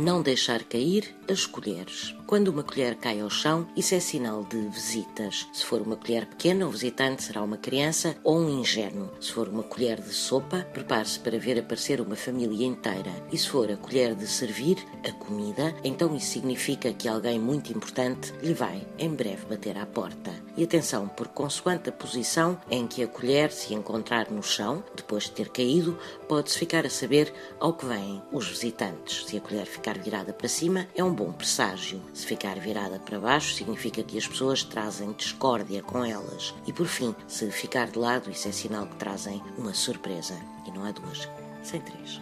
Não deixar cair as colheres. Quando uma colher cai ao chão, isso é sinal de visitas. Se for uma colher pequena, o visitante será uma criança ou um ingênuo. Se for uma colher de sopa, prepare-se para ver aparecer uma família inteira. E se for a colher de servir, a comida, então isso significa que alguém muito importante lhe vai em breve bater à porta. E atenção, por consoante a posição em que a colher se encontrar no chão, depois de ter caído, pode-se ficar a saber ao que vêm os visitantes. Se a colher ficar virada para cima, é um bom presságio. Se ficar virada para baixo, significa que as pessoas trazem discórdia com elas. E por fim, se ficar de lado, isso é sinal que trazem uma surpresa. E não há duas, sem três.